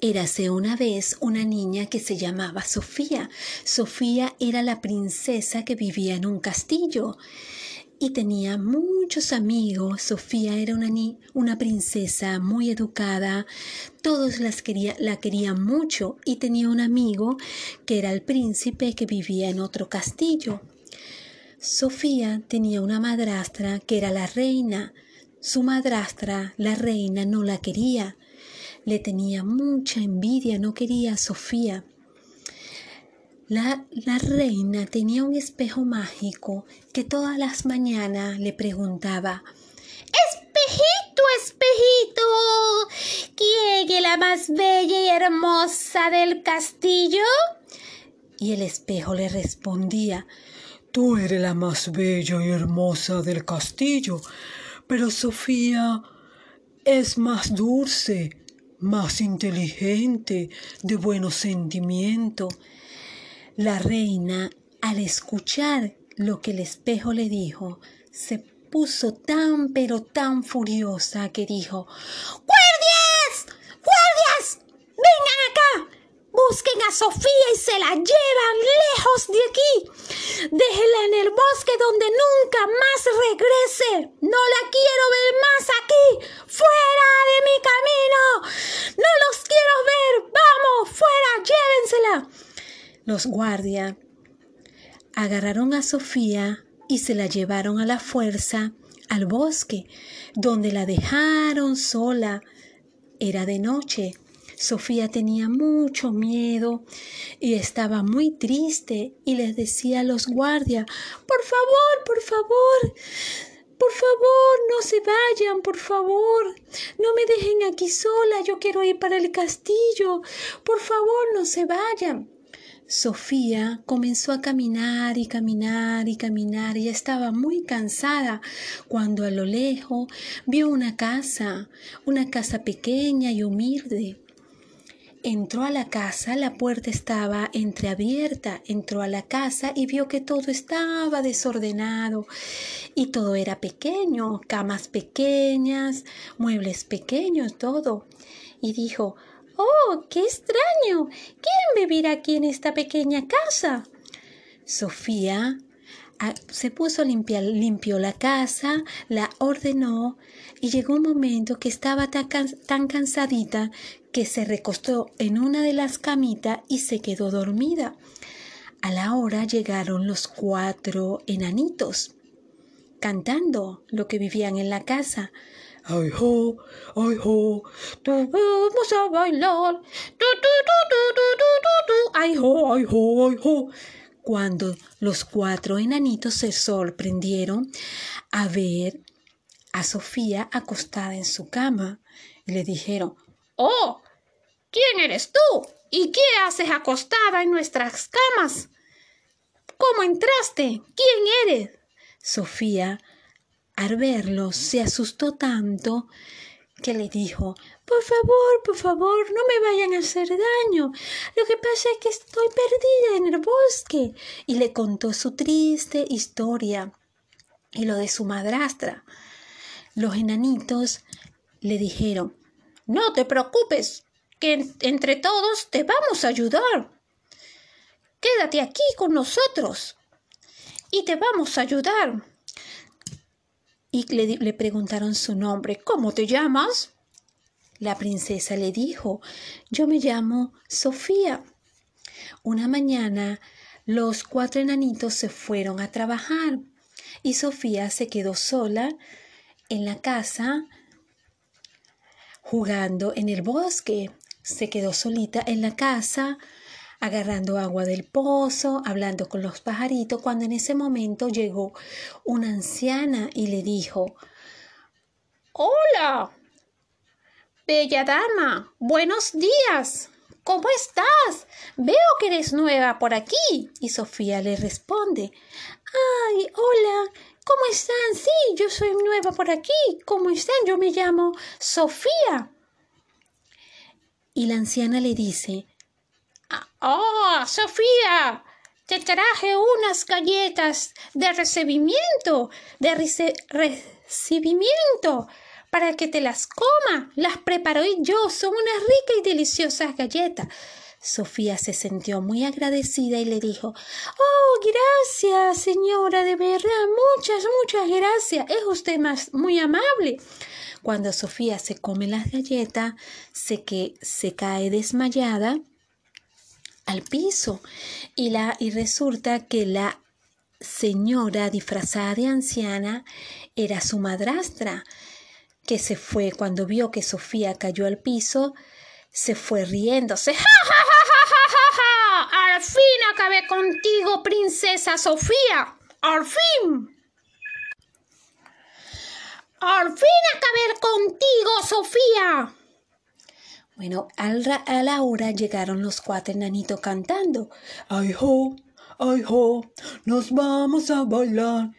Érase una vez una niña que se llamaba Sofía. Sofía era la princesa que vivía en un castillo y tenía muchos amigos. Sofía era una, una princesa muy educada, todos las la querían mucho y tenía un amigo que era el príncipe que vivía en otro castillo. Sofía tenía una madrastra que era la reina. Su madrastra, la reina, no la quería. Le tenía mucha envidia, no quería a Sofía. La, reina tenía un espejo mágico que todas las mañanas le preguntaba Espejito, espejito, ¿quién es la más bella y hermosa del castillo? Y el espejo le respondía Tú eres la más bella y hermosa del castillo, pero Sofía es más dulce, más inteligente, de buenos sentimientos. La reina, al escuchar lo que el espejo le dijo, se puso tan pero tan furiosa que dijo ¡Guardias! ¡Guardias! ¡Vengan acá! Busquen a Sofía y se la llevan lejos de aquí. Déjenla en el bosque donde nunca más regrese. No la quiero ver más aquí. ¡Fuera de mi camino! ¡No los quiero ver! ¡Vamos! ¡Fuera! ¡Llévensela! Los guardias agarraron a Sofía y se la llevaron a la fuerza al bosque, donde la dejaron sola. Era de noche. Sofía tenía mucho miedo y estaba muy triste y les decía a los guardias, por favor, por favor, por favor, no se vayan, por favor. No me dejen aquí sola, yo quiero ir para el castillo. Por favor, no se vayan. Sofía comenzó a caminar y caminar y caminar y estaba muy cansada cuando a lo lejos vio una casa, una casa pequeña y humilde. Entró a la casa, la puerta estaba entreabierta, entró a la casa y vio que todo estaba desordenado y todo era pequeño, camas pequeñas, muebles pequeños, todo. Y dijo, Oh, qué extraño. ¿Quién vivirá aquí en esta pequeña casa? Sofía se puso a limpiar, limpió la casa, la ordenó y llegó un momento que estaba tan, tan cansadita que se recostó en una de las camitas y se quedó dormida. A la hora llegaron los cuatro enanitos cantando lo que vivían en la casa. Ay ho, ay ho, tú vamos a bailar. Tu, tu, tu, ay ho, ay ho, ay ho. Cuando los cuatro enanitos se sorprendieron a ver a Sofía acostada en su cama, y le dijeron, Oh, ¿quién eres tú? ¿Y qué haces acostada en nuestras camas? ¿Cómo entraste? ¿Quién eres? Sofía al verlo se asustó tanto que le dijo Por favor, por favor, no me vayan a hacer daño. Lo que pasa es que estoy perdida en el bosque. Y le contó su triste historia y lo de su madrastra. Los enanitos le dijeron No te preocupes, que entre todos te vamos a ayudar. Quédate aquí con nosotros y te vamos a ayudar y le, preguntaron su nombre. ¿Cómo te llamas? La princesa le dijo, yo me llamo Sofía. Una mañana los cuatro enanitos se fueron a trabajar y Sofía se quedó sola en la casa jugando en el bosque. Se quedó solita en la casa agarrando agua del pozo, hablando con los pajaritos, cuando en ese momento llegó una anciana y le dijo, Hola, bella dama, buenos días. ¿Cómo estás? Veo que eres nueva por aquí. Y Sofía le responde, Ay, hola, ¿cómo están? Sí, yo soy nueva por aquí. ¿Cómo están? Yo me llamo Sofía. Y la anciana le dice, ¡Oh, Sofía! Te traje unas galletas de recibimiento, de recibimiento, para que te las coma. Las preparé yo. Son unas ricas y deliciosas galletas. Sofía se sintió muy agradecida y le dijo Oh, gracias, señora, de verdad, muchas, muchas gracias. Es usted más muy amable. Cuando Sofía se come las galletas, se que se cae desmayada al piso. Y la y resulta que la señora disfrazada de anciana era su madrastra que se fue cuando vio que Sofía cayó al piso se fue riéndose. ¡Ja, ja, ja, al fin acabé contigo princesa Sofía al fin al fin acabé contigo Sofía bueno, a la hora llegaron los cuatro enanitos cantando. ¡Ay, ho! ¡Ay, ho! ¡Nos vamos a bailar!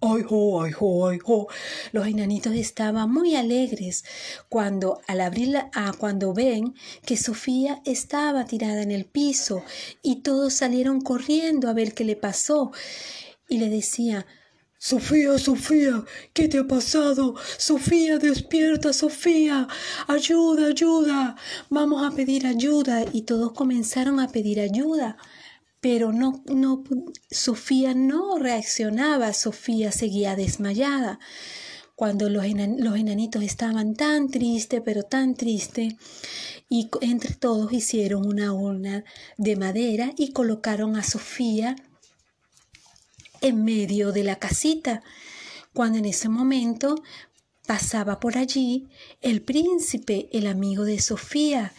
¡Ay, ho! ¡Ay, ho! ¡Ay, ho! Los enanitos estaban muy alegres cuando al abrir ah, cuando ven que Sofía estaba tirada en el piso y todos salieron corriendo a ver qué le pasó y le decía Sofía, Sofía, ¿qué te ha pasado? Sofía, despierta, Sofía, ayuda, ayuda, vamos a pedir ayuda. Y todos comenzaron a pedir ayuda, pero no, no, Sofía no reaccionaba, Sofía seguía desmayada. Cuando los, los enanitos estaban tan tristes, pero tan tristes, y entre todos hicieron una urna de madera y colocaron a Sofía en medio de la casita, cuando en ese momento pasaba por allí el príncipe, el amigo de Sofía,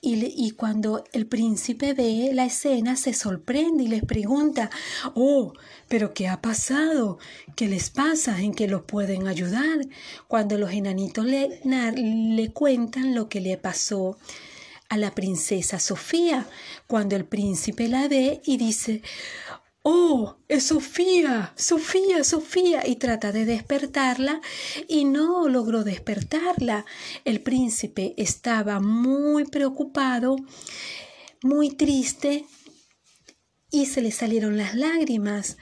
y, y, cuando el príncipe ve la escena se sorprende y les pregunta, oh, pero ¿qué ha pasado? ¿Qué les pasa? ¿En qué los pueden ayudar? Cuando los enanitos le, le cuentan lo que le pasó a la princesa Sofía, cuando el príncipe la ve y dice, Oh, es Sofía, Sofía, Sofía. Y trata de despertarla y no logró despertarla. El príncipe estaba muy preocupado, muy triste y se le salieron las lágrimas.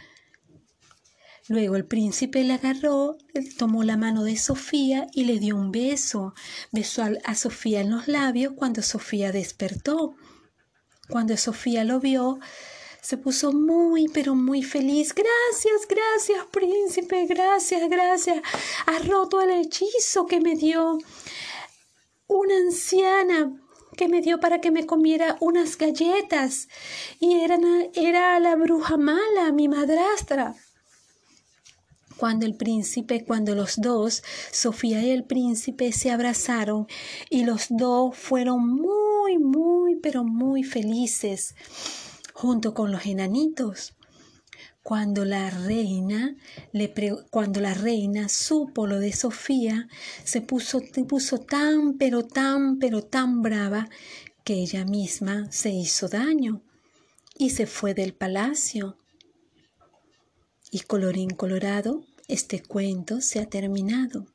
Luego el príncipe la agarró, tomó la mano de Sofía y le dio un beso. Besó a Sofía en los labios cuando Sofía despertó. Cuando Sofía lo vio, se puso muy, pero muy feliz. Gracias, gracias, príncipe, gracias, gracias. Has roto el hechizo que me dio una anciana que me dio para que me comiera unas galletas. Y era, era la bruja mala, mi madrastra. Cuando el príncipe, cuando los dos, Sofía y el príncipe, se abrazaron y los dos fueron muy, muy, pero muy felices junto con los enanitos. Cuando la reina le cuando la reina supo lo de Sofía, se puso, se puso tan, pero tan, pero tan brava que ella misma se hizo daño y se fue del palacio. Y colorín colorado, este cuento se ha terminado.